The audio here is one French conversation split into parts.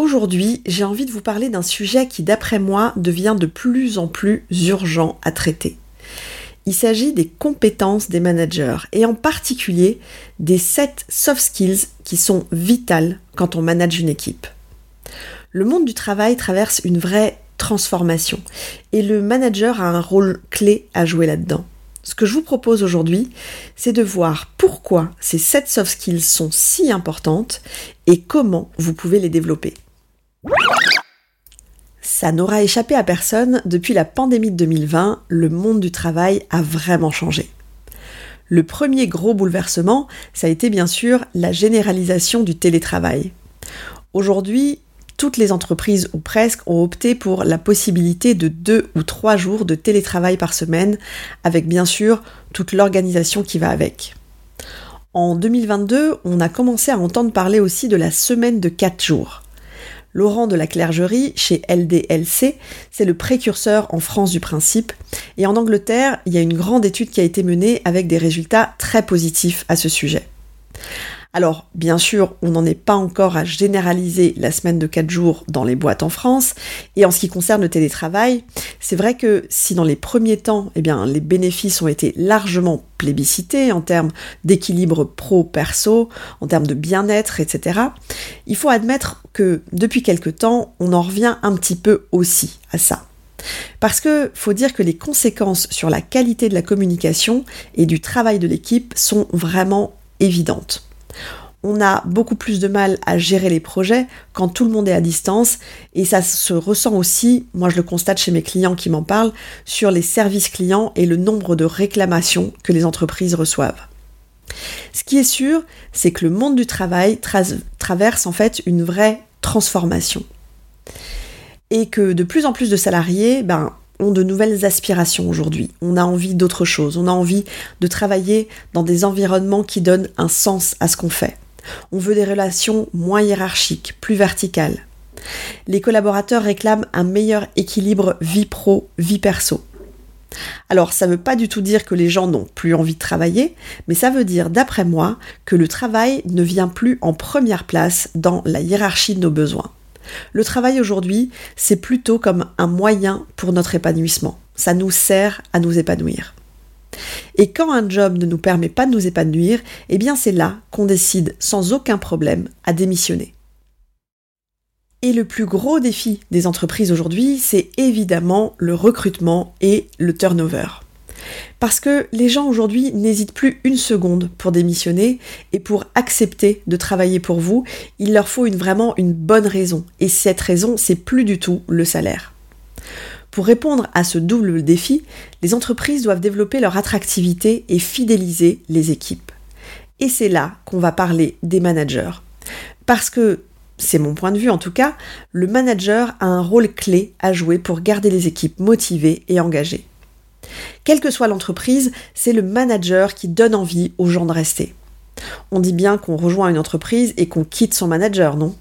Aujourd'hui, j'ai envie de vous parler d'un sujet qui, d'après moi, devient de plus en plus urgent à traiter. Il s'agit des compétences des managers et en particulier des 7 soft skills qui sont vitales quand on manage une équipe. Le monde du travail traverse une vraie transformation et le manager a un rôle clé à jouer là-dedans. Ce que je vous propose aujourd'hui, c'est de voir pourquoi ces 7 soft skills sont si importantes et comment vous pouvez les développer. Ça n'aura échappé à personne, depuis la pandémie de 2020, le monde du travail a vraiment changé. Le premier gros bouleversement, ça a été bien sûr la généralisation du télétravail. Aujourd'hui, toutes les entreprises ou presque ont opté pour la possibilité de deux ou trois jours de télétravail par semaine, avec bien sûr toute l'organisation qui va avec. En 2022, on a commencé à entendre parler aussi de la semaine de quatre jours. Laurent de la Clergerie, chez LDLC, c'est le précurseur en France du principe. Et en Angleterre, il y a une grande étude qui a été menée avec des résultats très positifs à ce sujet. Alors, bien sûr, on n'en est pas encore à généraliser la semaine de 4 jours dans les boîtes en France. Et en ce qui concerne le télétravail, c'est vrai que si dans les premiers temps, eh bien, les bénéfices ont été largement plébiscités en termes d'équilibre pro-perso, en termes de bien-être, etc., il faut admettre que depuis quelque temps, on en revient un petit peu aussi à ça. Parce que faut dire que les conséquences sur la qualité de la communication et du travail de l'équipe sont vraiment évidentes on a beaucoup plus de mal à gérer les projets quand tout le monde est à distance et ça se ressent aussi, moi je le constate chez mes clients qui m'en parlent, sur les services clients et le nombre de réclamations que les entreprises reçoivent. Ce qui est sûr, c'est que le monde du travail traverse en fait une vraie transformation. Et que de plus en plus de salariés ben, ont de nouvelles aspirations aujourd'hui. On a envie d'autre chose. On a envie de travailler dans des environnements qui donnent un sens à ce qu'on fait. On veut des relations moins hiérarchiques, plus verticales. Les collaborateurs réclament un meilleur équilibre vie pro, vie perso. Alors ça ne veut pas du tout dire que les gens n'ont plus envie de travailler, mais ça veut dire, d'après moi, que le travail ne vient plus en première place dans la hiérarchie de nos besoins. Le travail aujourd'hui, c'est plutôt comme un moyen pour notre épanouissement. Ça nous sert à nous épanouir. Et quand un job ne nous permet pas de nous épanouir, eh bien c'est là qu'on décide sans aucun problème à démissionner. Et le plus gros défi des entreprises aujourd'hui, c'est évidemment le recrutement et le turnover. Parce que les gens aujourd'hui n'hésitent plus une seconde pour démissionner et pour accepter de travailler pour vous, il leur faut vraiment une bonne raison. Et cette raison, c'est plus du tout le salaire. Pour répondre à ce double défi, les entreprises doivent développer leur attractivité et fidéliser les équipes. Et c'est là qu'on va parler des managers. Parce que, c'est mon point de vue en tout cas, le manager a un rôle clé à jouer pour garder les équipes motivées et engagées. Quelle que soit l'entreprise, c'est le manager qui donne envie aux gens de rester. On dit bien qu'on rejoint une entreprise et qu'on quitte son manager, non?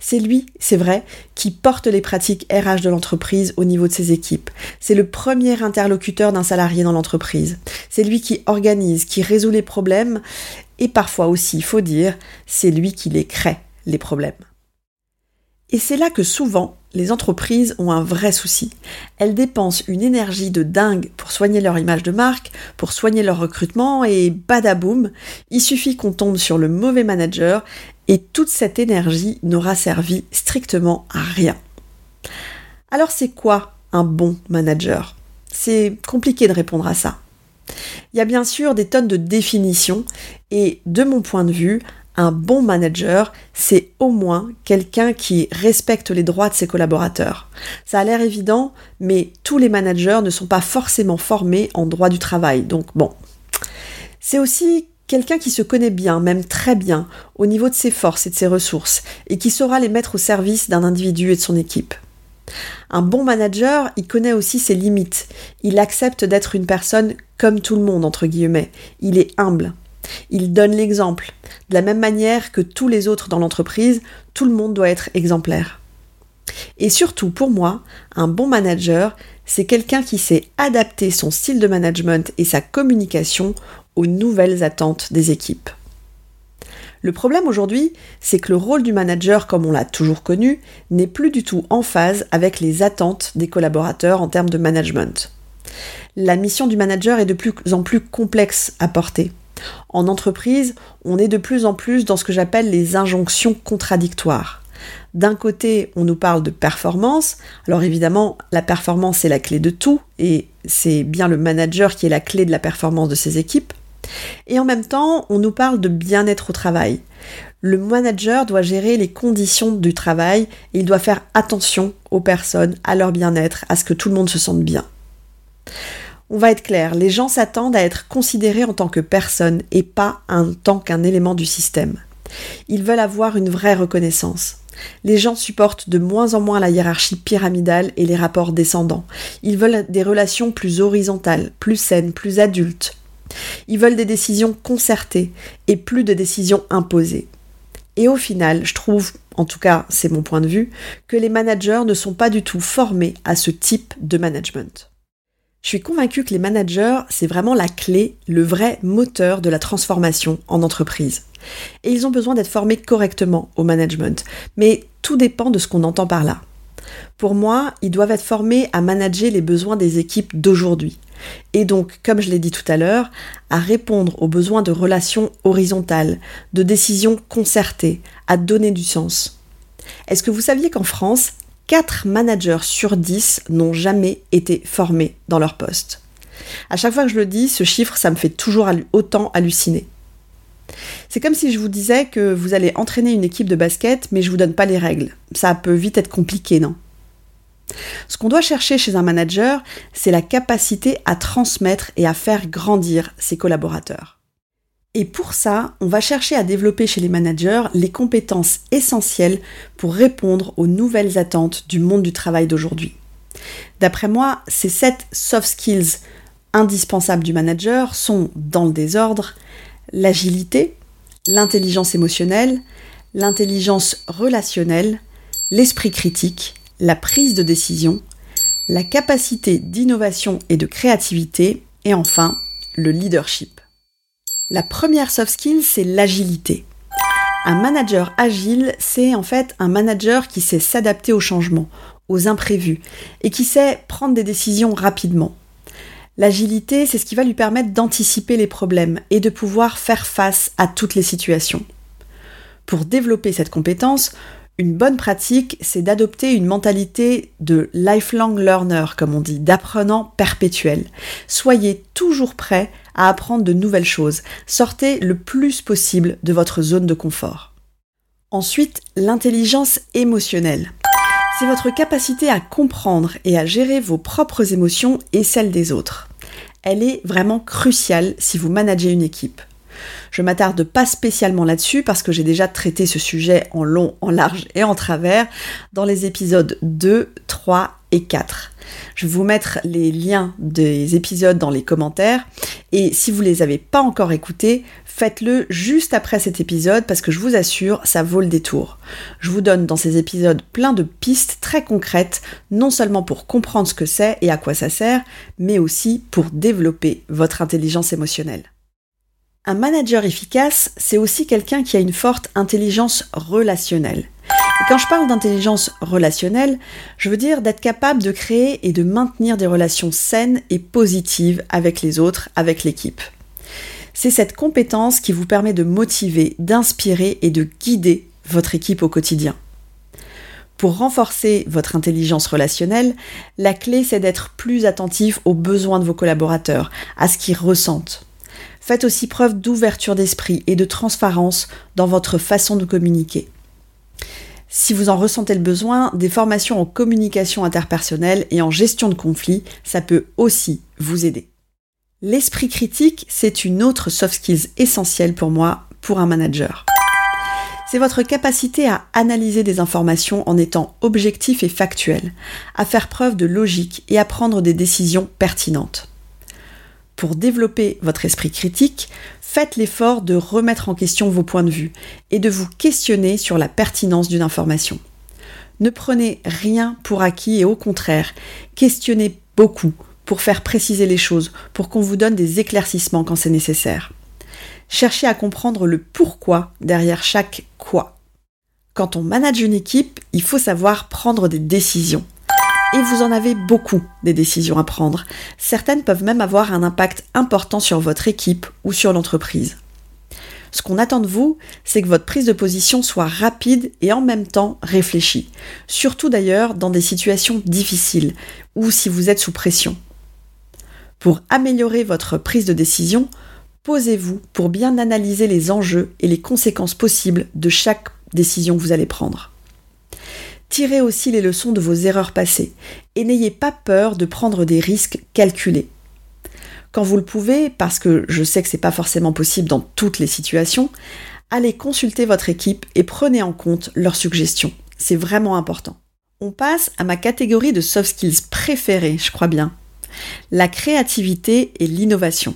C'est lui, c'est vrai, qui porte les pratiques RH de l'entreprise au niveau de ses équipes. C'est le premier interlocuteur d'un salarié dans l'entreprise. C'est lui qui organise, qui résout les problèmes et parfois aussi, il faut dire, c'est lui qui les crée, les problèmes. Et c'est là que souvent, les entreprises ont un vrai souci. Elles dépensent une énergie de dingue pour soigner leur image de marque, pour soigner leur recrutement et badaboum, il suffit qu'on tombe sur le mauvais manager et toute cette énergie n'aura servi strictement à rien. Alors c'est quoi un bon manager? C'est compliqué de répondre à ça. Il y a bien sûr des tonnes de définitions et de mon point de vue, un bon manager, c'est au moins quelqu'un qui respecte les droits de ses collaborateurs. Ça a l'air évident, mais tous les managers ne sont pas forcément formés en droit du travail. Donc bon. C'est aussi quelqu'un qui se connaît bien, même très bien, au niveau de ses forces et de ses ressources, et qui saura les mettre au service d'un individu et de son équipe. Un bon manager, il connaît aussi ses limites. Il accepte d'être une personne comme tout le monde, entre guillemets. Il est humble. Il donne l'exemple. De la même manière que tous les autres dans l'entreprise, tout le monde doit être exemplaire. Et surtout, pour moi, un bon manager, c'est quelqu'un qui sait adapter son style de management et sa communication aux nouvelles attentes des équipes. Le problème aujourd'hui, c'est que le rôle du manager, comme on l'a toujours connu, n'est plus du tout en phase avec les attentes des collaborateurs en termes de management. La mission du manager est de plus en plus complexe à porter. En entreprise, on est de plus en plus dans ce que j'appelle les injonctions contradictoires. D'un côté, on nous parle de performance. Alors évidemment, la performance est la clé de tout et c'est bien le manager qui est la clé de la performance de ses équipes. Et en même temps, on nous parle de bien-être au travail. Le manager doit gérer les conditions du travail et il doit faire attention aux personnes, à leur bien-être, à ce que tout le monde se sente bien. On va être clair, les gens s'attendent à être considérés en tant que personne et pas en tant qu'un élément du système. Ils veulent avoir une vraie reconnaissance. Les gens supportent de moins en moins la hiérarchie pyramidale et les rapports descendants. Ils veulent des relations plus horizontales, plus saines, plus adultes. Ils veulent des décisions concertées et plus de décisions imposées. Et au final, je trouve, en tout cas c'est mon point de vue, que les managers ne sont pas du tout formés à ce type de management. Je suis convaincue que les managers, c'est vraiment la clé, le vrai moteur de la transformation en entreprise. Et ils ont besoin d'être formés correctement au management. Mais tout dépend de ce qu'on entend par là. Pour moi, ils doivent être formés à manager les besoins des équipes d'aujourd'hui. Et donc, comme je l'ai dit tout à l'heure, à répondre aux besoins de relations horizontales, de décisions concertées, à donner du sens. Est-ce que vous saviez qu'en France, 4 managers sur 10 n'ont jamais été formés dans leur poste À chaque fois que je le dis, ce chiffre, ça me fait toujours autant halluciner. C'est comme si je vous disais que vous allez entraîner une équipe de basket, mais je vous donne pas les règles. Ça peut vite être compliqué, non? Ce qu'on doit chercher chez un manager, c'est la capacité à transmettre et à faire grandir ses collaborateurs. Et pour ça, on va chercher à développer chez les managers les compétences essentielles pour répondre aux nouvelles attentes du monde du travail d'aujourd'hui. D'après moi, ces sept soft skills indispensables du manager sont, dans le désordre, l'agilité, l'intelligence émotionnelle, l'intelligence relationnelle, l'esprit critique, la prise de décision, la capacité d'innovation et de créativité, et enfin le leadership. La première soft skill, c'est l'agilité. Un manager agile, c'est en fait un manager qui sait s'adapter aux changements, aux imprévus, et qui sait prendre des décisions rapidement. L'agilité, c'est ce qui va lui permettre d'anticiper les problèmes et de pouvoir faire face à toutes les situations. Pour développer cette compétence, une bonne pratique, c'est d'adopter une mentalité de lifelong learner, comme on dit, d'apprenant perpétuel. Soyez toujours prêt à apprendre de nouvelles choses. Sortez le plus possible de votre zone de confort. Ensuite, l'intelligence émotionnelle. C'est votre capacité à comprendre et à gérer vos propres émotions et celles des autres. Elle est vraiment cruciale si vous managez une équipe. Je m'attarde pas spécialement là-dessus parce que j'ai déjà traité ce sujet en long, en large et en travers dans les épisodes 2, 3 et 4. Je vais vous mettre les liens des épisodes dans les commentaires et si vous les avez pas encore écoutés, faites-le juste après cet épisode parce que je vous assure, ça vaut le détour. Je vous donne dans ces épisodes plein de pistes très concrètes, non seulement pour comprendre ce que c'est et à quoi ça sert, mais aussi pour développer votre intelligence émotionnelle. Un manager efficace, c'est aussi quelqu'un qui a une forte intelligence relationnelle. Quand je parle d'intelligence relationnelle, je veux dire d'être capable de créer et de maintenir des relations saines et positives avec les autres, avec l'équipe. C'est cette compétence qui vous permet de motiver, d'inspirer et de guider votre équipe au quotidien. Pour renforcer votre intelligence relationnelle, la clé c'est d'être plus attentif aux besoins de vos collaborateurs, à ce qu'ils ressentent. Faites aussi preuve d'ouverture d'esprit et de transparence dans votre façon de communiquer. Si vous en ressentez le besoin, des formations en communication interpersonnelle et en gestion de conflits, ça peut aussi vous aider. L'esprit critique, c'est une autre soft skills essentielle pour moi, pour un manager. C'est votre capacité à analyser des informations en étant objectif et factuel, à faire preuve de logique et à prendre des décisions pertinentes. Pour développer votre esprit critique, faites l'effort de remettre en question vos points de vue et de vous questionner sur la pertinence d'une information. Ne prenez rien pour acquis et au contraire, questionnez beaucoup pour faire préciser les choses, pour qu'on vous donne des éclaircissements quand c'est nécessaire. Cherchez à comprendre le pourquoi derrière chaque quoi. Quand on manage une équipe, il faut savoir prendre des décisions. Et vous en avez beaucoup des décisions à prendre. Certaines peuvent même avoir un impact important sur votre équipe ou sur l'entreprise. Ce qu'on attend de vous, c'est que votre prise de position soit rapide et en même temps réfléchie. Surtout d'ailleurs dans des situations difficiles ou si vous êtes sous pression. Pour améliorer votre prise de décision, posez-vous pour bien analyser les enjeux et les conséquences possibles de chaque décision que vous allez prendre. Tirez aussi les leçons de vos erreurs passées et n'ayez pas peur de prendre des risques calculés. Quand vous le pouvez, parce que je sais que c'est pas forcément possible dans toutes les situations, allez consulter votre équipe et prenez en compte leurs suggestions. C'est vraiment important. On passe à ma catégorie de soft skills préférée, je crois bien. La créativité et l'innovation.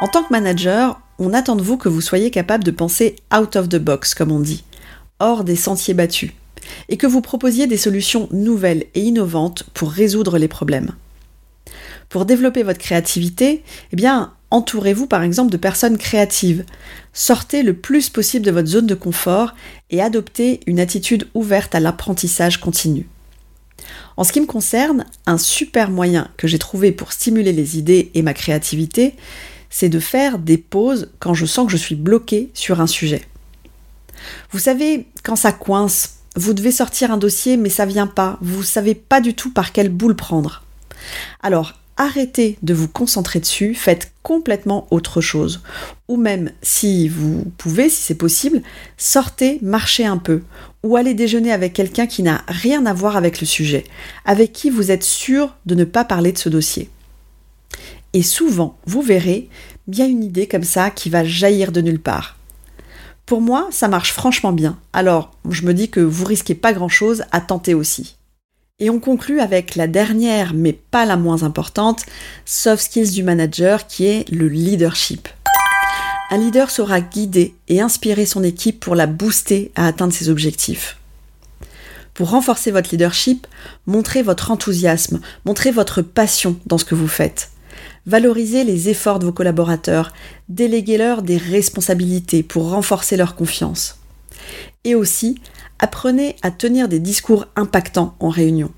En tant que manager, on attend de vous que vous soyez capable de penser out of the box, comme on dit, hors des sentiers battus, et que vous proposiez des solutions nouvelles et innovantes pour résoudre les problèmes. Pour développer votre créativité, eh bien, entourez-vous par exemple de personnes créatives. Sortez le plus possible de votre zone de confort et adoptez une attitude ouverte à l'apprentissage continu. En ce qui me concerne, un super moyen que j'ai trouvé pour stimuler les idées et ma créativité, c'est de faire des pauses quand je sens que je suis bloqué sur un sujet. Vous savez, quand ça coince, vous devez sortir un dossier mais ça vient pas, vous savez pas du tout par quelle boule prendre. Alors, arrêtez de vous concentrer dessus, faites complètement autre chose. Ou même, si vous pouvez, si c'est possible, sortez, marchez un peu. Ou allez déjeuner avec quelqu'un qui n'a rien à voir avec le sujet, avec qui vous êtes sûr de ne pas parler de ce dossier. Et souvent, vous verrez, bien une idée comme ça qui va jaillir de nulle part. Pour moi, ça marche franchement bien. Alors, je me dis que vous risquez pas grand-chose à tenter aussi. Et on conclut avec la dernière, mais pas la moins importante, soft skills du manager qui est le leadership. Un leader saura guider et inspirer son équipe pour la booster à atteindre ses objectifs. Pour renforcer votre leadership, montrez votre enthousiasme, montrez votre passion dans ce que vous faites. Valorisez les efforts de vos collaborateurs, déléguez-leur des responsabilités pour renforcer leur confiance. Et aussi, apprenez à tenir des discours impactants en réunion.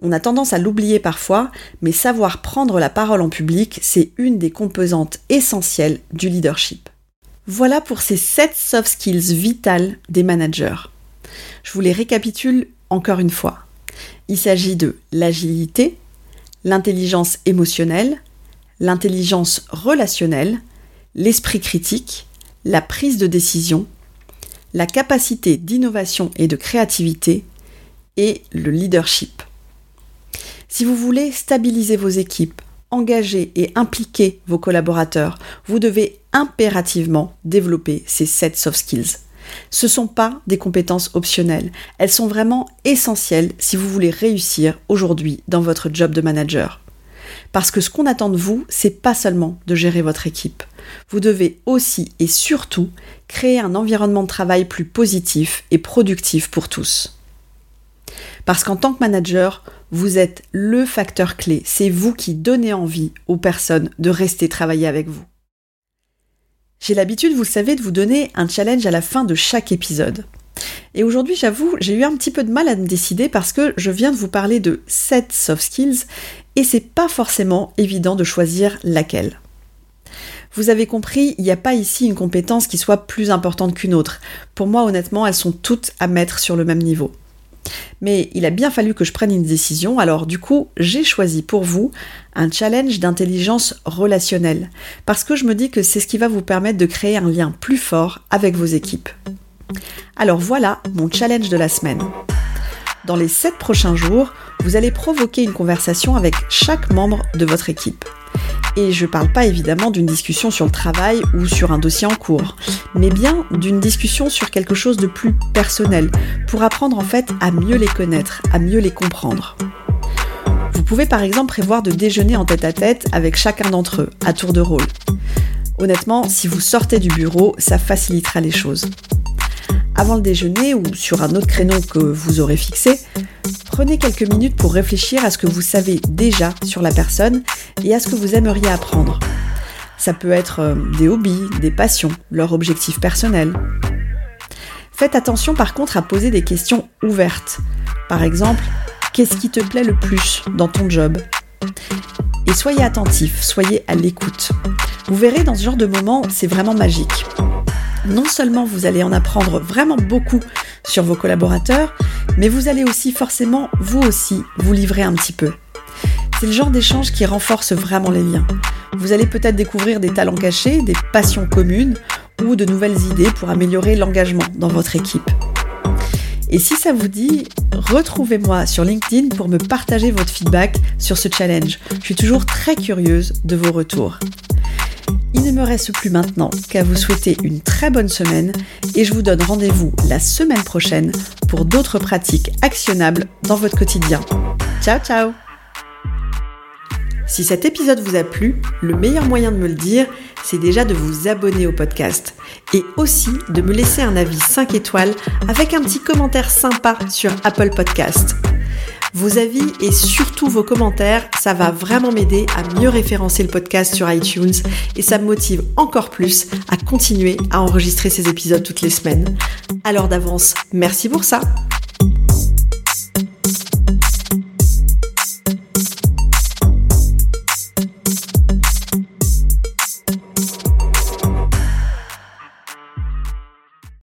On a tendance à l'oublier parfois, mais savoir prendre la parole en public, c'est une des composantes essentielles du leadership. Voilà pour ces 7 soft skills vitales des managers. Je vous les récapitule encore une fois. Il s'agit de l'agilité, l'intelligence émotionnelle, l'intelligence relationnelle, l'esprit critique, la prise de décision, la capacité d'innovation et de créativité et le leadership. Si vous voulez stabiliser vos équipes, engager et impliquer vos collaborateurs, vous devez impérativement développer ces 7 soft skills. Ce ne sont pas des compétences optionnelles, elles sont vraiment essentielles si vous voulez réussir aujourd'hui dans votre job de manager. Parce que ce qu'on attend de vous, c'est pas seulement de gérer votre équipe. Vous devez aussi et surtout créer un environnement de travail plus positif et productif pour tous. Parce qu'en tant que manager, vous êtes le facteur clé. C'est vous qui donnez envie aux personnes de rester travailler avec vous. J'ai l'habitude, vous le savez, de vous donner un challenge à la fin de chaque épisode. Et aujourd'hui, j'avoue, j'ai eu un petit peu de mal à me décider parce que je viens de vous parler de 7 soft skills et c'est pas forcément évident de choisir laquelle. Vous avez compris, il n'y a pas ici une compétence qui soit plus importante qu'une autre. Pour moi, honnêtement, elles sont toutes à mettre sur le même niveau. Mais il a bien fallu que je prenne une décision, alors du coup, j'ai choisi pour vous un challenge d'intelligence relationnelle, parce que je me dis que c'est ce qui va vous permettre de créer un lien plus fort avec vos équipes. Alors voilà mon challenge de la semaine. Dans les 7 prochains jours, vous allez provoquer une conversation avec chaque membre de votre équipe. Et je ne parle pas évidemment d'une discussion sur le travail ou sur un dossier en cours, mais bien d'une discussion sur quelque chose de plus personnel, pour apprendre en fait à mieux les connaître, à mieux les comprendre. Vous pouvez par exemple prévoir de déjeuner en tête à tête avec chacun d'entre eux, à tour de rôle. Honnêtement, si vous sortez du bureau, ça facilitera les choses. Avant le déjeuner ou sur un autre créneau que vous aurez fixé, prenez quelques minutes pour réfléchir à ce que vous savez déjà sur la personne et à ce que vous aimeriez apprendre. Ça peut être euh, des hobbies, des passions, leurs objectifs personnels. Faites attention par contre à poser des questions ouvertes. Par exemple, qu'est-ce qui te plaît le plus dans ton job? Et soyez attentif, soyez à l'écoute. Vous verrez dans ce genre de moment, c'est vraiment magique non seulement vous allez en apprendre vraiment beaucoup sur vos collaborateurs, mais vous allez aussi forcément, vous aussi, vous livrer un petit peu. C'est le genre d'échange qui renforce vraiment les liens. Vous allez peut-être découvrir des talents cachés, des passions communes ou de nouvelles idées pour améliorer l'engagement dans votre équipe. Et si ça vous dit, retrouvez-moi sur LinkedIn pour me partager votre feedback sur ce challenge. Je suis toujours très curieuse de vos retours. Il ne me reste plus maintenant qu'à vous souhaiter une très bonne semaine et je vous donne rendez-vous la semaine prochaine pour d'autres pratiques actionnables dans votre quotidien. Ciao ciao Si cet épisode vous a plu, le meilleur moyen de me le dire, c'est déjà de vous abonner au podcast et aussi de me laisser un avis 5 étoiles avec un petit commentaire sympa sur Apple Podcast. Vos avis et surtout vos commentaires, ça va vraiment m'aider à mieux référencer le podcast sur iTunes et ça me motive encore plus à continuer à enregistrer ces épisodes toutes les semaines. Alors d'avance, merci pour ça.